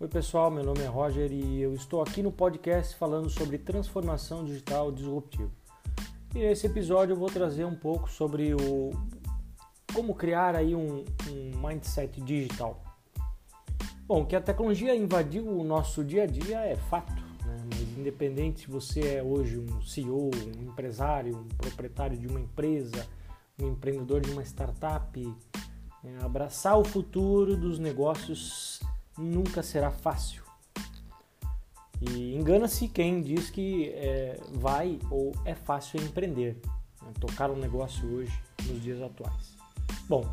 Oi, pessoal, meu nome é Roger e eu estou aqui no podcast falando sobre transformação digital disruptiva. E nesse episódio eu vou trazer um pouco sobre o como criar aí um, um mindset digital. Bom, que a tecnologia invadiu o nosso dia a dia é fato, né? mas independente se você é hoje um CEO, um empresário, um proprietário de uma empresa, um empreendedor de uma startup, é, abraçar o futuro dos negócios nunca será fácil. E engana-se quem diz que é, vai ou é fácil empreender, né? tocar um negócio hoje nos dias atuais. Bom,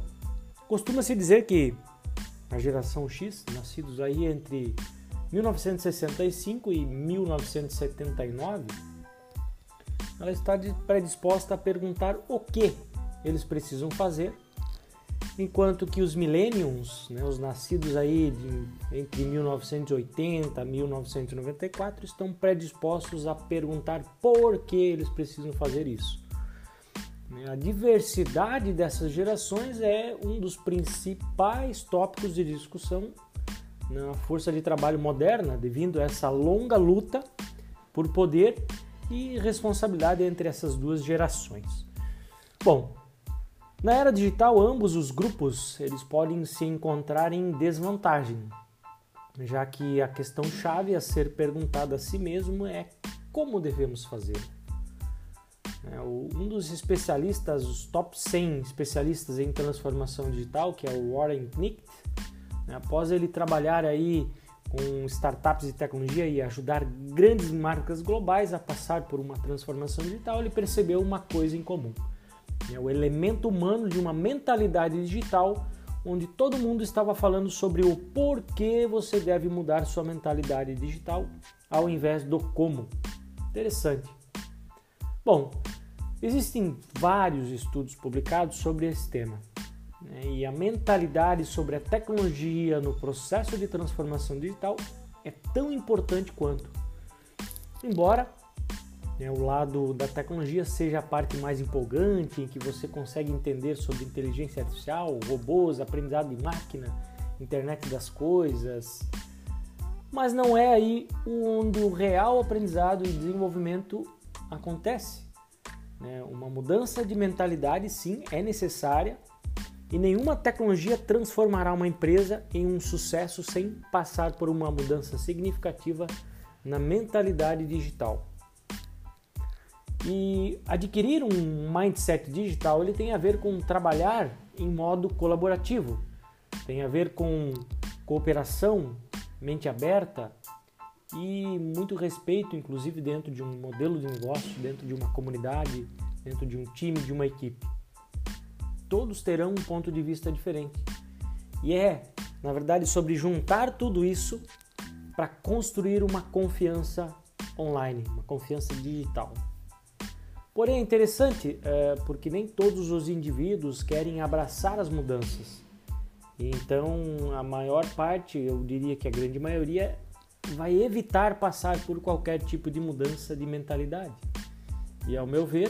costuma-se dizer que a geração X, nascidos aí entre 1965 e 1979, ela está predisposta a perguntar o que eles precisam fazer enquanto que os millennials, né, os nascidos aí de, entre 1980 e 1994, estão predispostos a perguntar por que eles precisam fazer isso. A diversidade dessas gerações é um dos principais tópicos de discussão na força de trabalho moderna, devido a essa longa luta por poder e responsabilidade entre essas duas gerações. Bom, na era digital, ambos os grupos eles podem se encontrar em desvantagem, já que a questão chave a ser perguntada a si mesmo é como devemos fazer. É, um dos especialistas, os top 100 especialistas em transformação digital, que é o Warren Knight, né, após ele trabalhar aí com startups de tecnologia e ajudar grandes marcas globais a passar por uma transformação digital, ele percebeu uma coisa em comum é o elemento humano de uma mentalidade digital onde todo mundo estava falando sobre o porquê você deve mudar sua mentalidade digital ao invés do como. Interessante. Bom, existem vários estudos publicados sobre esse tema. Né? E a mentalidade sobre a tecnologia no processo de transformação digital é tão importante quanto. Embora né, o lado da tecnologia seja a parte mais empolgante, em que você consegue entender sobre inteligência artificial, robôs, aprendizado de máquina, internet das coisas. Mas não é aí onde o real aprendizado e desenvolvimento acontece. Né? Uma mudança de mentalidade, sim, é necessária e nenhuma tecnologia transformará uma empresa em um sucesso sem passar por uma mudança significativa na mentalidade digital. E adquirir um mindset digital ele tem a ver com trabalhar em modo colaborativo, tem a ver com cooperação, mente aberta e muito respeito, inclusive dentro de um modelo de negócio, dentro de uma comunidade, dentro de um time, de uma equipe. Todos terão um ponto de vista diferente. E é, na verdade, sobre juntar tudo isso para construir uma confiança online, uma confiança digital. Porém, é interessante é, porque nem todos os indivíduos querem abraçar as mudanças. Então, a maior parte, eu diria que a grande maioria, vai evitar passar por qualquer tipo de mudança de mentalidade. E, ao meu ver,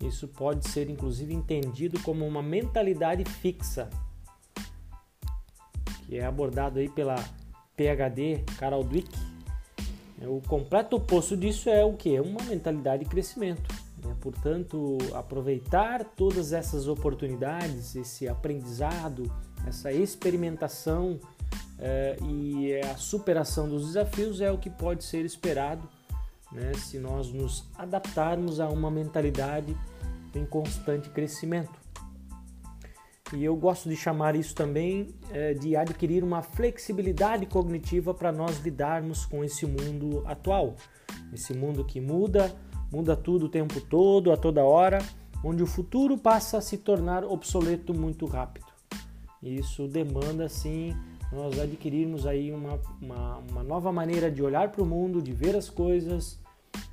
isso pode ser inclusive entendido como uma mentalidade fixa, que é abordado aí pela PhD Carol Dweck. O completo oposto disso é o que? Uma mentalidade de crescimento. Né? Portanto, aproveitar todas essas oportunidades, esse aprendizado, essa experimentação eh, e a superação dos desafios é o que pode ser esperado né? se nós nos adaptarmos a uma mentalidade em constante crescimento. E eu gosto de chamar isso também eh, de adquirir uma flexibilidade cognitiva para nós lidarmos com esse mundo atual, esse mundo que muda, muda tudo o tempo todo, a toda hora, onde o futuro passa a se tornar obsoleto muito rápido. Isso demanda, sim, nós adquirirmos aí uma, uma, uma nova maneira de olhar para o mundo, de ver as coisas,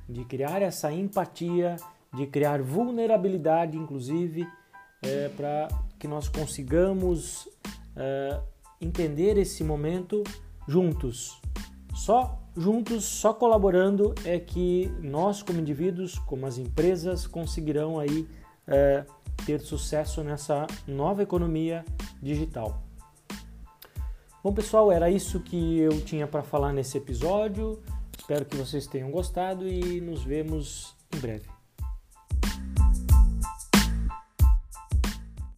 de criar essa empatia, de criar vulnerabilidade, inclusive, é, para que nós consigamos é, entender esse momento juntos. Só juntos, só colaborando, é que nós, como indivíduos, como as empresas, conseguirão aí é, ter sucesso nessa nova economia digital. Bom, pessoal, era isso que eu tinha para falar nesse episódio. Espero que vocês tenham gostado e nos vemos em breve.